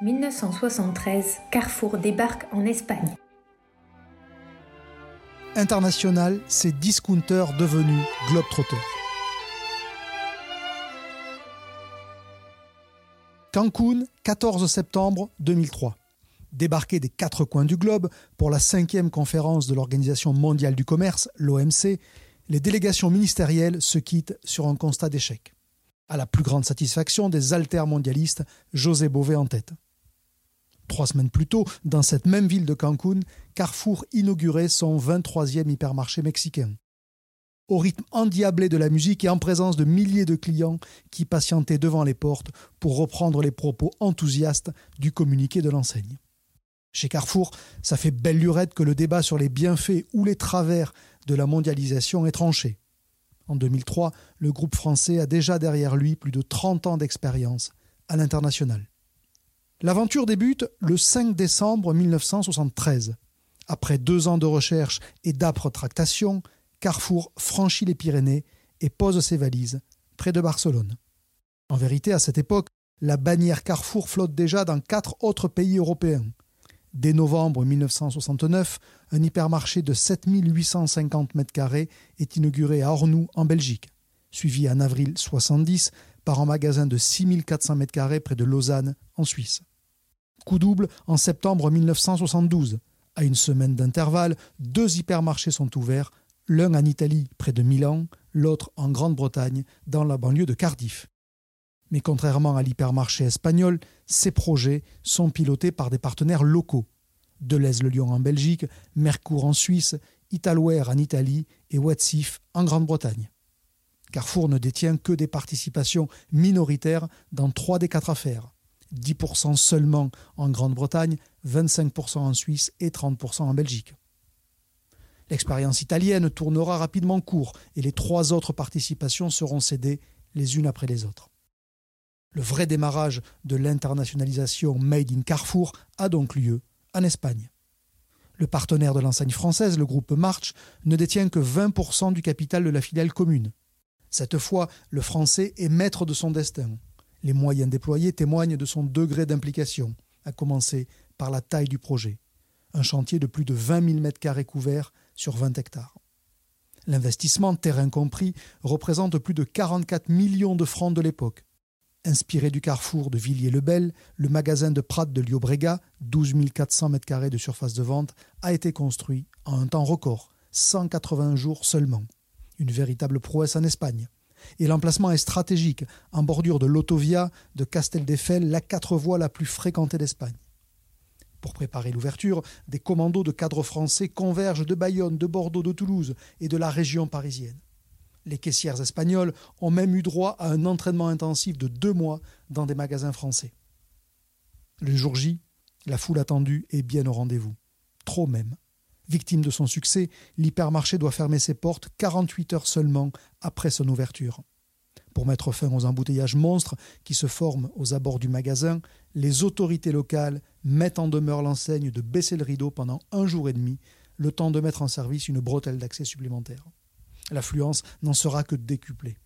1973, Carrefour débarque en Espagne. International, c'est discounter devenu globetrotter. Cancun, 14 septembre 2003. Débarqué des quatre coins du globe pour la cinquième conférence de l'Organisation mondiale du commerce, l'OMC, les délégations ministérielles se quittent sur un constat d'échec. À la plus grande satisfaction des altermondialistes, José Bové en tête. Trois semaines plus tôt, dans cette même ville de Cancun, Carrefour inaugurait son 23e hypermarché mexicain. Au rythme endiablé de la musique et en présence de milliers de clients qui patientaient devant les portes pour reprendre les propos enthousiastes du communiqué de l'enseigne. Chez Carrefour, ça fait belle lurette que le débat sur les bienfaits ou les travers de la mondialisation est tranché. En 2003, le groupe français a déjà derrière lui plus de 30 ans d'expérience à l'international. L'aventure débute le 5 décembre 1973. Après deux ans de recherche et d'âpres tractations, Carrefour franchit les Pyrénées et pose ses valises près de Barcelone. En vérité, à cette époque, la bannière Carrefour flotte déjà dans quatre autres pays européens. Dès novembre 1969, un hypermarché de 7850 m2 est inauguré à Ornou, en Belgique, suivi en avril 1970 par un magasin de 6400 m2 près de Lausanne, en Suisse. Coup double en septembre 1972. À une semaine d'intervalle, deux hypermarchés sont ouverts, l'un en Italie près de Milan, l'autre en Grande-Bretagne dans la banlieue de Cardiff. Mais contrairement à l'hypermarché espagnol, ces projets sont pilotés par des partenaires locaux. Deleuze-le-Lyon en Belgique, Mercourt en Suisse, Italware en Italie et Watsif en Grande-Bretagne. Carrefour ne détient que des participations minoritaires dans trois des quatre affaires. 10% seulement en Grande-Bretagne, 25% en Suisse et 30% en Belgique. L'expérience italienne tournera rapidement court et les trois autres participations seront cédées les unes après les autres. Le vrai démarrage de l'internationalisation Made in Carrefour a donc lieu en Espagne. Le partenaire de l'enseigne française, le groupe March, ne détient que 20% du capital de la filiale commune. Cette fois, le français est maître de son destin. Les moyens déployés témoignent de son degré d'implication, à commencer par la taille du projet. Un chantier de plus de 20 000 m2 couverts sur 20 hectares. L'investissement, terrain compris, représente plus de 44 millions de francs de l'époque. Inspiré du carrefour de Villiers-le-Bel, le magasin de Prat de Liobrega, 12 400 m2 de surface de vente, a été construit en un temps record, 180 jours seulement. Une véritable prouesse en Espagne. Et l'emplacement est stratégique, en bordure de l'autovia de Casteldefel, la quatre voies la plus fréquentée d'Espagne. Pour préparer l'ouverture, des commandos de cadres français convergent de Bayonne, de Bordeaux, de Toulouse et de la région parisienne. Les caissières espagnoles ont même eu droit à un entraînement intensif de deux mois dans des magasins français. Le jour J, la foule attendue est bien au rendez-vous. Trop même. Victime de son succès, l'hypermarché doit fermer ses portes 48 heures seulement après son ouverture. Pour mettre fin aux embouteillages monstres qui se forment aux abords du magasin, les autorités locales mettent en demeure l'enseigne de baisser le rideau pendant un jour et demi, le temps de mettre en service une bretelle d'accès supplémentaire. L'affluence n'en sera que décuplée.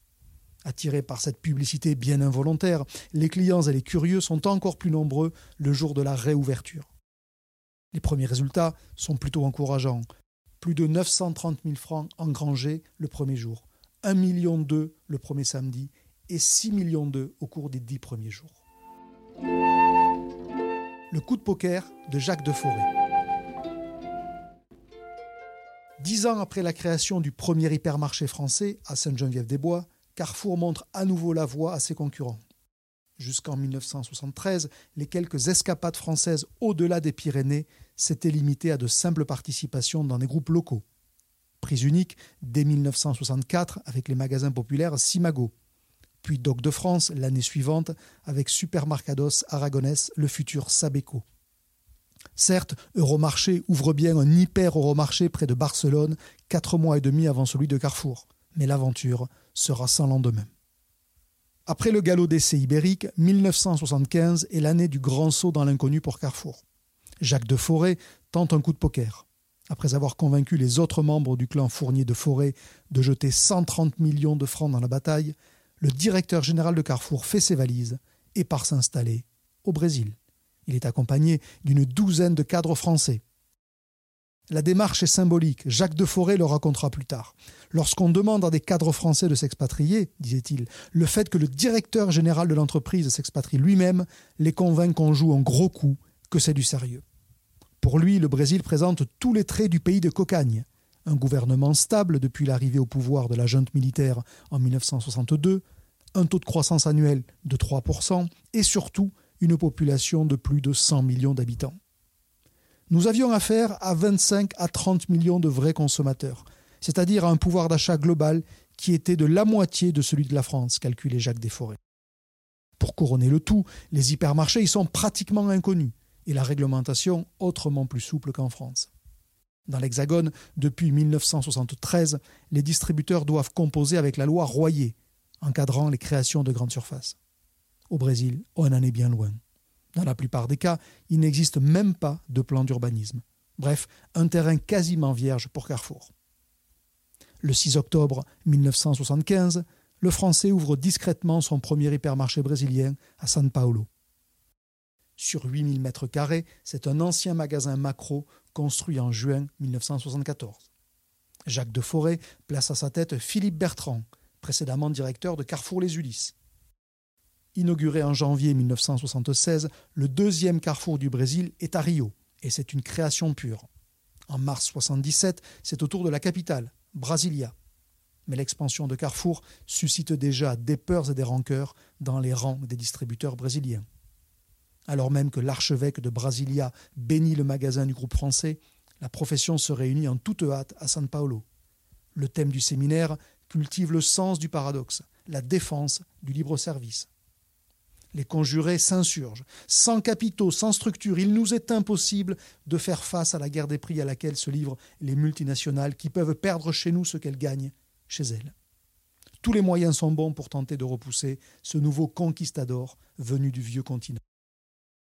Attirés par cette publicité bien involontaire, les clients et les curieux sont encore plus nombreux le jour de la réouverture. Les premiers résultats sont plutôt encourageants. Plus de 930 000 francs engrangés le premier jour, 1,2 million le premier samedi et 6 millions d'eux au cours des dix premiers jours. Le coup de poker de Jacques Deforêt. Dix ans après la création du premier hypermarché français à Sainte-Geneviève-des-Bois, Carrefour montre à nouveau la voie à ses concurrents. Jusqu'en 1973, les quelques escapades françaises au-delà des Pyrénées s'étaient limitées à de simples participations dans des groupes locaux prise unique dès 1964 avec les magasins populaires Simago, puis Doc de France l'année suivante avec Supermarcados Aragonès, le futur Sabeco. Certes, Euromarché ouvre bien un hyper Euromarché près de Barcelone, quatre mois et demi avant celui de Carrefour. Mais l'aventure sera sans lendemain. Après le galop d'essai ibérique, 1975 est l'année du grand saut dans l'inconnu pour Carrefour. Jacques de Forêt tente un coup de poker. Après avoir convaincu les autres membres du clan Fournier de Forêt de jeter 130 millions de francs dans la bataille, le directeur général de Carrefour fait ses valises et part s'installer au Brésil. Il est accompagné d'une douzaine de cadres français. La démarche est symbolique. Jacques de Forêt le racontera plus tard. Lorsqu'on demande à des cadres français de s'expatrier, disait-il, le fait que le directeur général de l'entreprise s'expatrie lui-même les convainc qu'on joue un gros coup, que c'est du sérieux. Pour lui, le Brésil présente tous les traits du pays de cocagne. Un gouvernement stable depuis l'arrivée au pouvoir de la junte militaire en 1962, un taux de croissance annuel de 3% et surtout une population de plus de 100 millions d'habitants. Nous avions affaire à 25 à 30 millions de vrais consommateurs, c'est-à-dire à un pouvoir d'achat global qui était de la moitié de celui de la France, calculait Jacques Desforêts. Pour couronner le tout, les hypermarchés y sont pratiquement inconnus et la réglementation autrement plus souple qu'en France. Dans l'Hexagone, depuis 1973, les distributeurs doivent composer avec la loi Royer, encadrant les créations de grandes surfaces. Au Brésil, on en est bien loin. Dans la plupart des cas, il n'existe même pas de plan d'urbanisme. Bref, un terrain quasiment vierge pour Carrefour. Le 6 octobre 1975, le Français ouvre discrètement son premier hypermarché brésilien à São Paulo. Sur 8000 mètres carrés, c'est un ancien magasin macro construit en juin 1974. Jacques de Forêt place à sa tête Philippe Bertrand, précédemment directeur de Carrefour Les Ulysses. Inauguré en janvier 1976, le deuxième carrefour du Brésil est à Rio, et c'est une création pure. En mars 1977, c'est au tour de la capitale, Brasilia. Mais l'expansion de Carrefour suscite déjà des peurs et des rancœurs dans les rangs des distributeurs brésiliens. Alors même que l'archevêque de Brasilia bénit le magasin du groupe français, la profession se réunit en toute hâte à San Paulo. Le thème du séminaire cultive le sens du paradoxe, la défense du libre service. Les conjurés s'insurgent. Sans capitaux, sans structure, il nous est impossible de faire face à la guerre des prix à laquelle se livrent les multinationales qui peuvent perdre chez nous ce qu'elles gagnent chez elles. Tous les moyens sont bons pour tenter de repousser ce nouveau conquistador venu du vieux continent.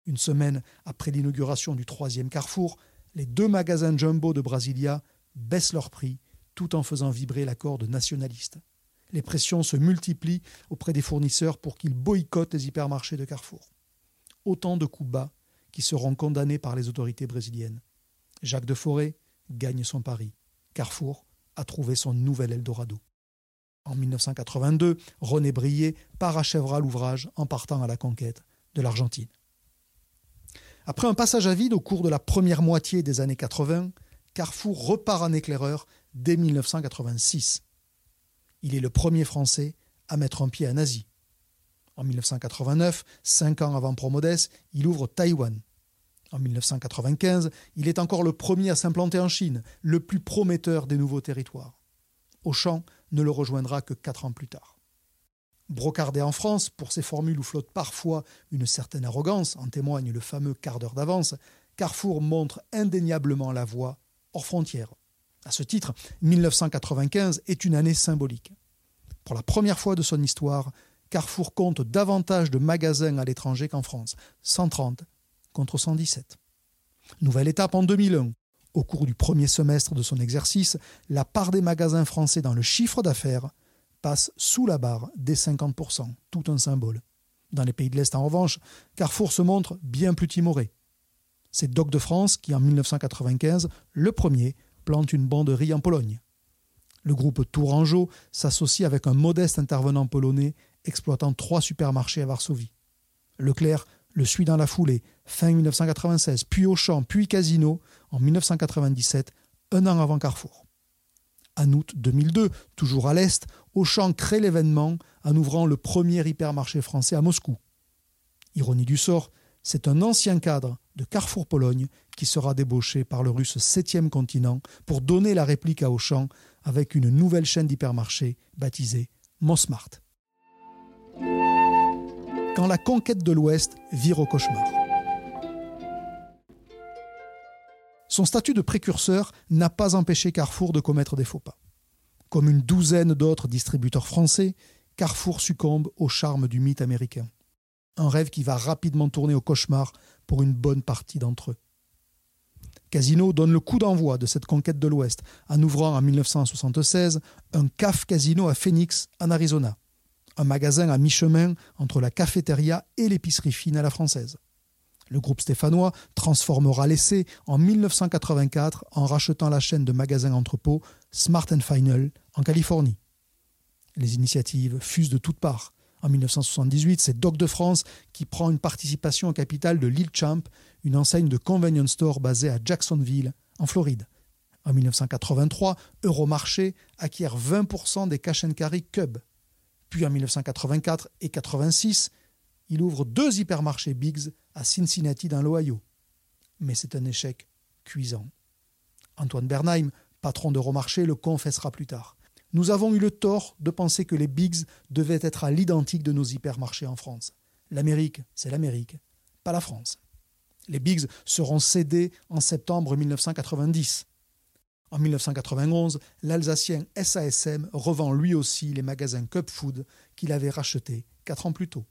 Une semaine après l'inauguration du troisième carrefour, les deux magasins Jumbo de Brasilia baissent leur prix tout en faisant vibrer la corde nationaliste les pressions se multiplient auprès des fournisseurs pour qu'ils boycottent les hypermarchés de Carrefour. Autant de coups bas qui seront condamnés par les autorités brésiliennes. Jacques de Forêt gagne son pari. Carrefour a trouvé son nouvel Eldorado. En 1982, René Brier parachèvera l'ouvrage en partant à la conquête de l'Argentine. Après un passage à vide au cours de la première moitié des années 80, Carrefour repart en éclaireur dès 1986 il est le premier Français à mettre un pied en Asie. En 1989, cinq ans avant Promodes, il ouvre Taïwan. En 1995, il est encore le premier à s'implanter en Chine, le plus prometteur des nouveaux territoires. Auchan ne le rejoindra que quatre ans plus tard. Brocardé en France pour ses formules où flotte parfois une certaine arrogance, en témoigne le fameux quart d'heure d'avance, Carrefour montre indéniablement la voie hors frontières. À ce titre, 1995 est une année symbolique. Pour la première fois de son histoire, Carrefour compte davantage de magasins à l'étranger qu'en France, 130 contre 117. Nouvelle étape en 2001. Au cours du premier semestre de son exercice, la part des magasins français dans le chiffre d'affaires passe sous la barre des 50%, tout un symbole. Dans les pays de l'Est, en revanche, Carrefour se montre bien plus timoré. C'est Doc de France qui, en 1995, le premier, plante une banderie en Pologne. Le groupe Tourangeau s'associe avec un modeste intervenant polonais exploitant trois supermarchés à Varsovie. Leclerc le suit dans la foulée, fin 1996, puis Auchan, puis Casino en 1997, un an avant Carrefour. En août 2002, toujours à l'Est, Auchan crée l'événement en ouvrant le premier hypermarché français à Moscou. Ironie du sort, c'est un ancien cadre de Carrefour Pologne qui sera débauché par le russe 7e continent pour donner la réplique à Auchan avec une nouvelle chaîne d'hypermarchés baptisée Mosmart. Quand la conquête de l'Ouest vire au cauchemar. Son statut de précurseur n'a pas empêché Carrefour de commettre des faux pas. Comme une douzaine d'autres distributeurs français, Carrefour succombe au charme du mythe américain. Un rêve qui va rapidement tourner au cauchemar pour une bonne partie d'entre eux. Casino donne le coup d'envoi de cette conquête de l'Ouest en ouvrant en 1976 un CAF Casino à Phoenix, en Arizona, un magasin à mi-chemin entre la cafétéria et l'épicerie fine à la française. Le groupe stéphanois transformera l'essai en 1984 en rachetant la chaîne de magasins entrepôts Smart Final en Californie. Les initiatives fusent de toutes parts. En 1978, c'est Doc de France qui prend une participation au capital de Lil Champ, une enseigne de convenience store basée à Jacksonville, en Floride. En 1983, Euromarché acquiert 20% des cash and carry Cub. Puis en 1984 et 1986, il ouvre deux hypermarchés Biggs à Cincinnati dans l'Ohio. Mais c'est un échec cuisant. Antoine Bernheim, patron d'Euromarché, le confessera plus tard. Nous avons eu le tort de penser que les Biggs devaient être à l'identique de nos hypermarchés en France. L'Amérique, c'est l'Amérique, pas la France. Les Biggs seront cédés en septembre 1990. En 1991, l'Alsacien SASM revend lui aussi les magasins Cup Food qu'il avait rachetés quatre ans plus tôt.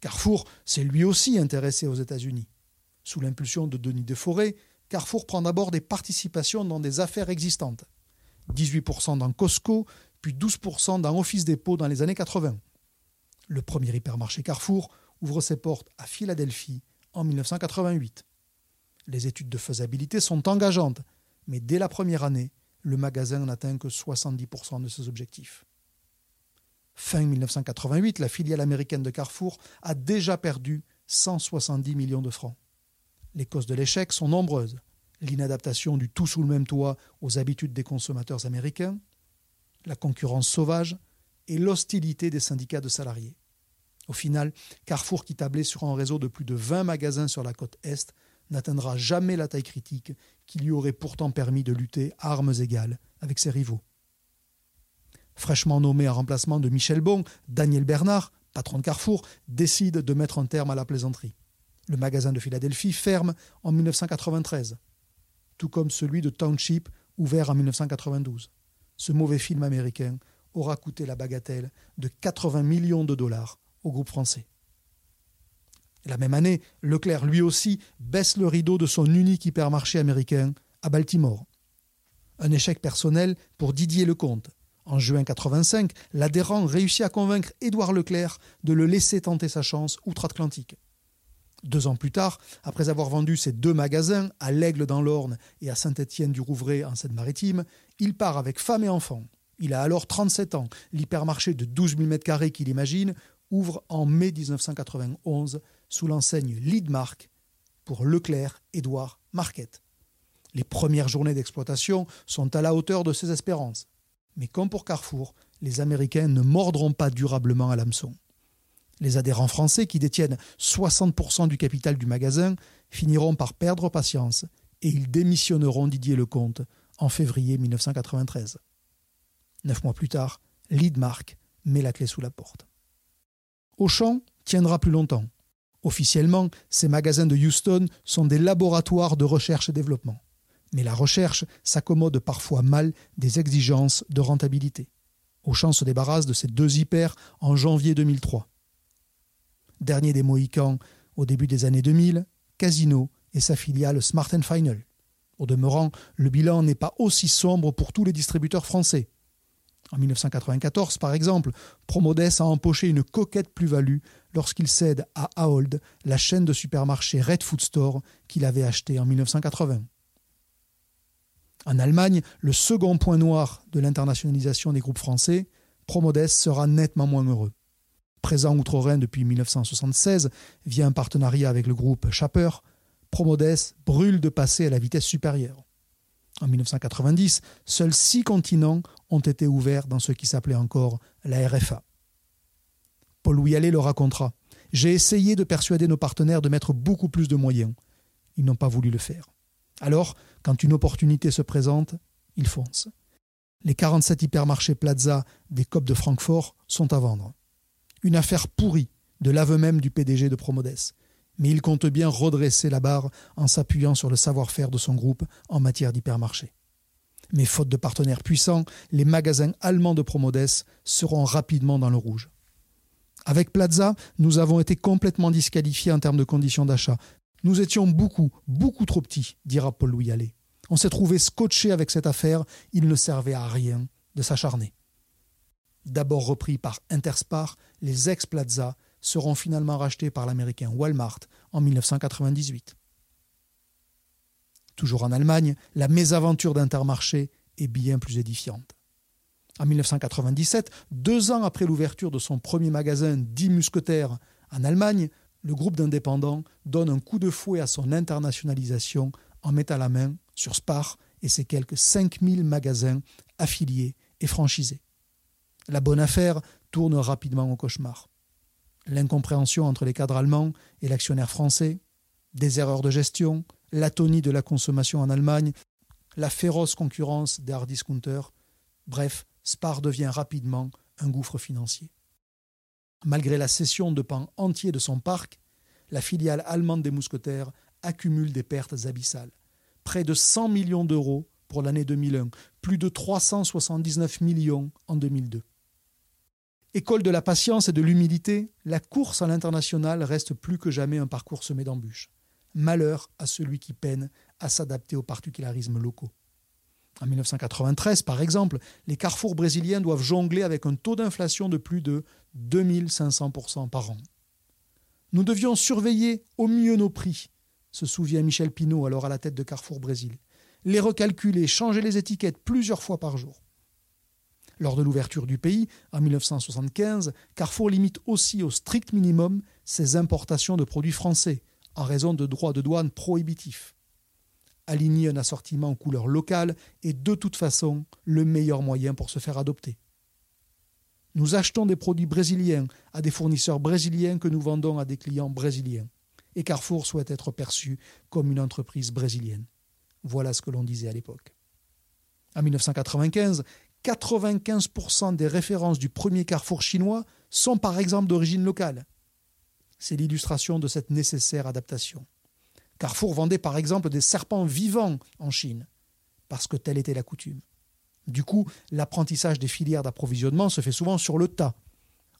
Carrefour s'est lui aussi intéressé aux États-Unis. Sous l'impulsion de Denis Deforest, Carrefour prend d'abord des participations dans des affaires existantes. 18% dans Costco, puis 12% dans Office Depot dans les années 80. Le premier hypermarché Carrefour ouvre ses portes à Philadelphie en 1988. Les études de faisabilité sont engageantes, mais dès la première année, le magasin n'atteint que 70% de ses objectifs. Fin 1988, la filiale américaine de Carrefour a déjà perdu 170 millions de francs. Les causes de l'échec sont nombreuses. L'inadaptation du tout sous le même toit aux habitudes des consommateurs américains, la concurrence sauvage et l'hostilité des syndicats de salariés. Au final, Carrefour, qui tablait sur un réseau de plus de 20 magasins sur la côte Est, n'atteindra jamais la taille critique qui lui aurait pourtant permis de lutter à armes égales avec ses rivaux. Fraîchement nommé en remplacement de Michel Bon, Daniel Bernard, patron de Carrefour, décide de mettre un terme à la plaisanterie. Le magasin de Philadelphie ferme en 1993, tout comme celui de Township, ouvert en 1992. Ce mauvais film américain aura coûté la bagatelle de 80 millions de dollars au groupe français. La même année, Leclerc lui aussi baisse le rideau de son unique hypermarché américain à Baltimore. Un échec personnel pour Didier Lecomte. En juin 85, l'adhérent réussit à convaincre Édouard Leclerc de le laisser tenter sa chance outre-Atlantique. Deux ans plus tard, après avoir vendu ses deux magasins, à l'Aigle dans l'Orne et à Saint-Étienne-du-Rouvray en Seine-Maritime, il part avec femme et enfants. Il a alors 37 ans. L'hypermarché de 12 000 m2 qu'il imagine ouvre en mai 1991 sous l'enseigne Lidmark pour Leclerc Édouard Marquette. Les premières journées d'exploitation sont à la hauteur de ses espérances. Mais comme pour Carrefour, les Américains ne mordront pas durablement à l'hameçon. Les adhérents français, qui détiennent 60% du capital du magasin, finiront par perdre patience et ils démissionneront Didier Lecomte en février 1993. Neuf mois plus tard, Lidmark met la clé sous la porte. Auchan tiendra plus longtemps. Officiellement, ces magasins de Houston sont des laboratoires de recherche et développement. Mais la recherche s'accommode parfois mal des exigences de rentabilité. Auchan se débarrasse de ces deux hyper en janvier 2003. Dernier des Mohicans au début des années 2000, Casino et sa filiale Smart Final. Au demeurant, le bilan n'est pas aussi sombre pour tous les distributeurs français. En 1994, par exemple, Promodes a empoché une coquette plus-value lorsqu'il cède à Ahold la chaîne de supermarchés Red Food Store qu'il avait achetée en 1980. En Allemagne, le second point noir de l'internationalisation des groupes français, Promodes sera nettement moins heureux. Présent outre-Rhin depuis 1976 via un partenariat avec le groupe Schapper, Promodes brûle de passer à la vitesse supérieure. En 1990, seuls six continents ont été ouverts dans ce qui s'appelait encore la RFA. Paul-Louis Allais le racontera. J'ai essayé de persuader nos partenaires de mettre beaucoup plus de moyens. Ils n'ont pas voulu le faire. Alors, quand une opportunité se présente, ils foncent. Les 47 hypermarchés Plaza des COP de Francfort sont à vendre. Une affaire pourrie de l'aveu même du PDG de Promodes. mais il compte bien redresser la barre en s'appuyant sur le savoir-faire de son groupe en matière d'hypermarché. Mais faute de partenaires puissants, les magasins allemands de Promodes seront rapidement dans le rouge. Avec Plaza, nous avons été complètement disqualifiés en termes de conditions d'achat. Nous étions beaucoup, beaucoup trop petits, dira Paul-Louis Allais. On s'est trouvé scotché avec cette affaire, il ne servait à rien de s'acharner. D'abord repris par Interspar, les ex-Plaza seront finalement rachetés par l'américain Walmart en 1998. Toujours en Allemagne, la mésaventure d'Intermarché est bien plus édifiante. En 1997, deux ans après l'ouverture de son premier magasin Dix Mousquetaires en Allemagne, le groupe d'indépendants donne un coup de fouet à son internationalisation en mettant la main sur Spar et ses quelques 5000 magasins affiliés et franchisés. La bonne affaire tourne rapidement au cauchemar. L'incompréhension entre les cadres allemands et l'actionnaire français, des erreurs de gestion, l'atonie de la consommation en Allemagne, la féroce concurrence des hard discounters, bref, Spar devient rapidement un gouffre financier. Malgré la cession de pans entiers de son parc, la filiale allemande des mousquetaires accumule des pertes abyssales. Près de 100 millions d'euros pour l'année 2001, plus de 379 millions en 2002. École de la patience et de l'humilité, la course à l'international reste plus que jamais un parcours semé d'embûches. Malheur à celui qui peine à s'adapter aux particularismes locaux. En 1993, par exemple, les carrefours brésiliens doivent jongler avec un taux d'inflation de plus de 2500% par an. Nous devions surveiller au mieux nos prix, se souvient Michel Pinault, alors à la tête de Carrefour Brésil. Les recalculer, changer les étiquettes plusieurs fois par jour. Lors de l'ouverture du pays, en 1975, Carrefour limite aussi au strict minimum ses importations de produits français, en raison de droits de douane prohibitifs aligner un assortiment en couleur locale est de toute façon le meilleur moyen pour se faire adopter. Nous achetons des produits brésiliens à des fournisseurs brésiliens que nous vendons à des clients brésiliens. Et Carrefour souhaite être perçu comme une entreprise brésilienne. Voilà ce que l'on disait à l'époque. En 1995, 95% des références du premier Carrefour chinois sont par exemple d'origine locale. C'est l'illustration de cette nécessaire adaptation. Carrefour vendait par exemple des serpents vivants en Chine, parce que telle était la coutume. Du coup, l'apprentissage des filières d'approvisionnement se fait souvent sur le tas.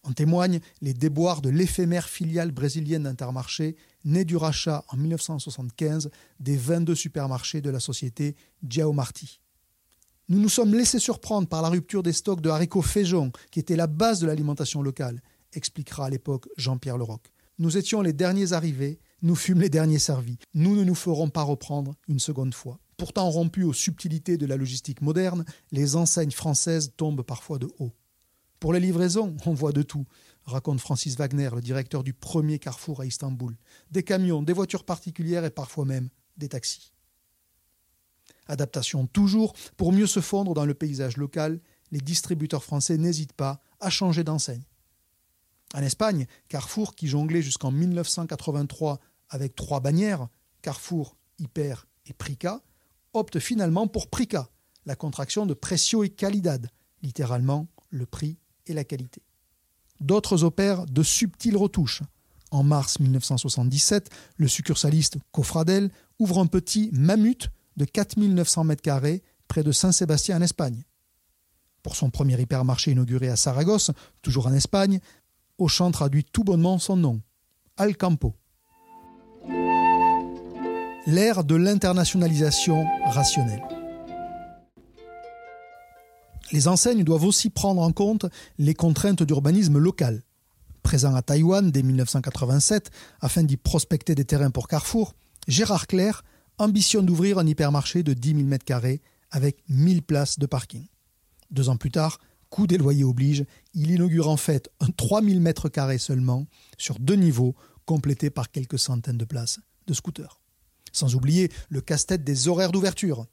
En témoignent les déboires de l'éphémère filiale brésilienne d'Intermarché, née du rachat en 1975 des 22 supermarchés de la société Diao Marti. Nous nous sommes laissés surprendre par la rupture des stocks de haricots féjon, qui était la base de l'alimentation locale, expliquera à l'époque Jean-Pierre Leroc. Nous étions les derniers arrivés nous fûmes les derniers servis. Nous ne nous ferons pas reprendre une seconde fois. Pourtant rompues aux subtilités de la logistique moderne, les enseignes françaises tombent parfois de haut. Pour les livraisons, on voit de tout, raconte Francis Wagner, le directeur du premier carrefour à Istanbul. Des camions, des voitures particulières et parfois même des taxis. Adaptation toujours, pour mieux se fondre dans le paysage local, les distributeurs français n'hésitent pas à changer d'enseigne. En Espagne, Carrefour, qui jonglait jusqu'en 1983 avec trois bannières, Carrefour, Hyper et Prica, opte finalement pour Prica, la contraction de Precio et Calidad, littéralement le prix et la qualité. D'autres opèrent de subtiles retouches. En mars 1977, le succursaliste Cofradel ouvre un petit Mamut de 4900 m2 près de Saint-Sébastien en Espagne. Pour son premier hypermarché inauguré à Saragosse, toujours en Espagne, Auchan traduit tout bonnement son nom, Alcampo l'ère de l'internationalisation rationnelle. Les enseignes doivent aussi prendre en compte les contraintes d'urbanisme local. Présent à Taïwan dès 1987 afin d'y prospecter des terrains pour Carrefour, Gérard Claire ambitionne d'ouvrir un hypermarché de 10 000 m2 avec 1000 places de parking. Deux ans plus tard, coût des loyers oblige, il inaugure en fait un 3000 m2 seulement sur deux niveaux complétés par quelques centaines de places de scooters. Sans oublier le casse-tête des horaires d'ouverture.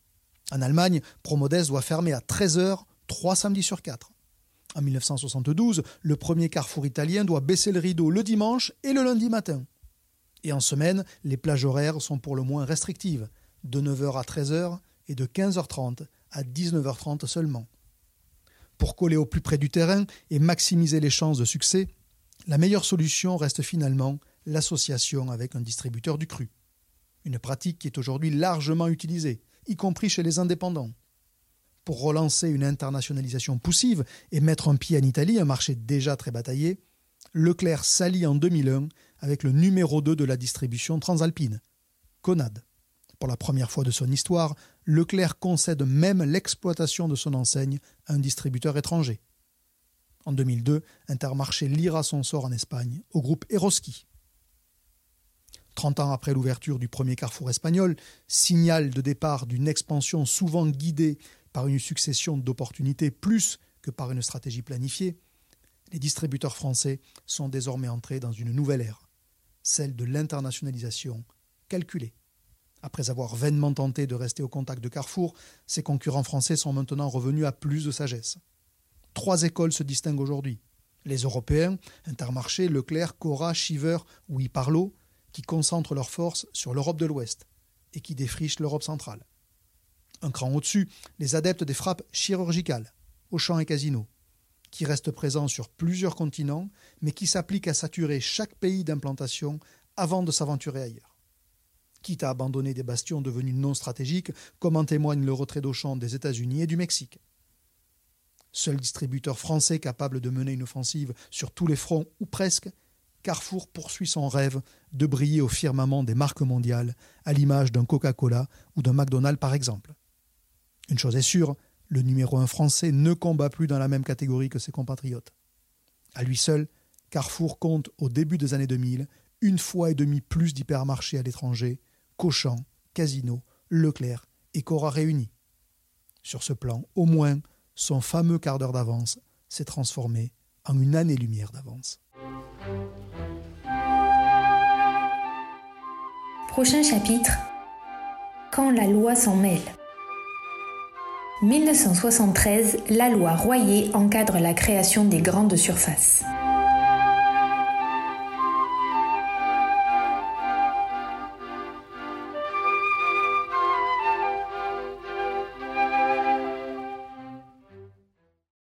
En Allemagne, Promodes doit fermer à 13h, 3 samedis sur 4. En 1972, le premier carrefour italien doit baisser le rideau le dimanche et le lundi matin. Et en semaine, les plages horaires sont pour le moins restrictives, de 9h à 13h et de 15h30 à 19h30 seulement. Pour coller au plus près du terrain et maximiser les chances de succès, la meilleure solution reste finalement l'association avec un distributeur du cru. Une pratique qui est aujourd'hui largement utilisée, y compris chez les indépendants. Pour relancer une internationalisation poussive et mettre un pied en Italie, un marché déjà très bataillé, Leclerc s'allie en 2001 avec le numéro 2 de la distribution transalpine, Conad. Pour la première fois de son histoire, Leclerc concède même l'exploitation de son enseigne à un distributeur étranger. En 2002, Intermarché lira son sort en Espagne au groupe Eroski. Trente ans après l'ouverture du premier carrefour espagnol, signal de départ d'une expansion souvent guidée par une succession d'opportunités plus que par une stratégie planifiée, les distributeurs français sont désormais entrés dans une nouvelle ère, celle de l'internationalisation calculée. Après avoir vainement tenté de rester au contact de Carrefour, ces concurrents français sont maintenant revenus à plus de sagesse. Trois écoles se distinguent aujourd'hui. Les Européens, Intermarché, Leclerc, Cora, Shiver ou Iparlo, qui concentrent leurs forces sur l'Europe de l'Ouest et qui défrichent l'Europe centrale. Un cran au-dessus, les adeptes des frappes chirurgicales, Auchan et Casino, qui restent présents sur plusieurs continents, mais qui s'appliquent à saturer chaque pays d'implantation avant de s'aventurer ailleurs. Quitte à abandonner des bastions devenus non stratégiques, comme en témoigne le retrait d'Auchan des États-Unis et du Mexique. Seul distributeur français capable de mener une offensive sur tous les fronts, ou presque, Carrefour poursuit son rêve de briller au firmament des marques mondiales, à l'image d'un Coca-Cola ou d'un McDonald's par exemple. Une chose est sûre, le numéro un français ne combat plus dans la même catégorie que ses compatriotes. À lui seul, Carrefour compte au début des années 2000 une fois et demie plus d'hypermarchés à l'étranger qu'Auchan, Casino, Leclerc et Cora réunis. Sur ce plan, au moins, son fameux quart d'heure d'avance s'est transformé en une année-lumière d'avance. Prochain chapitre Quand la loi s'en mêle. 1973, la loi Royer encadre la création des grandes surfaces.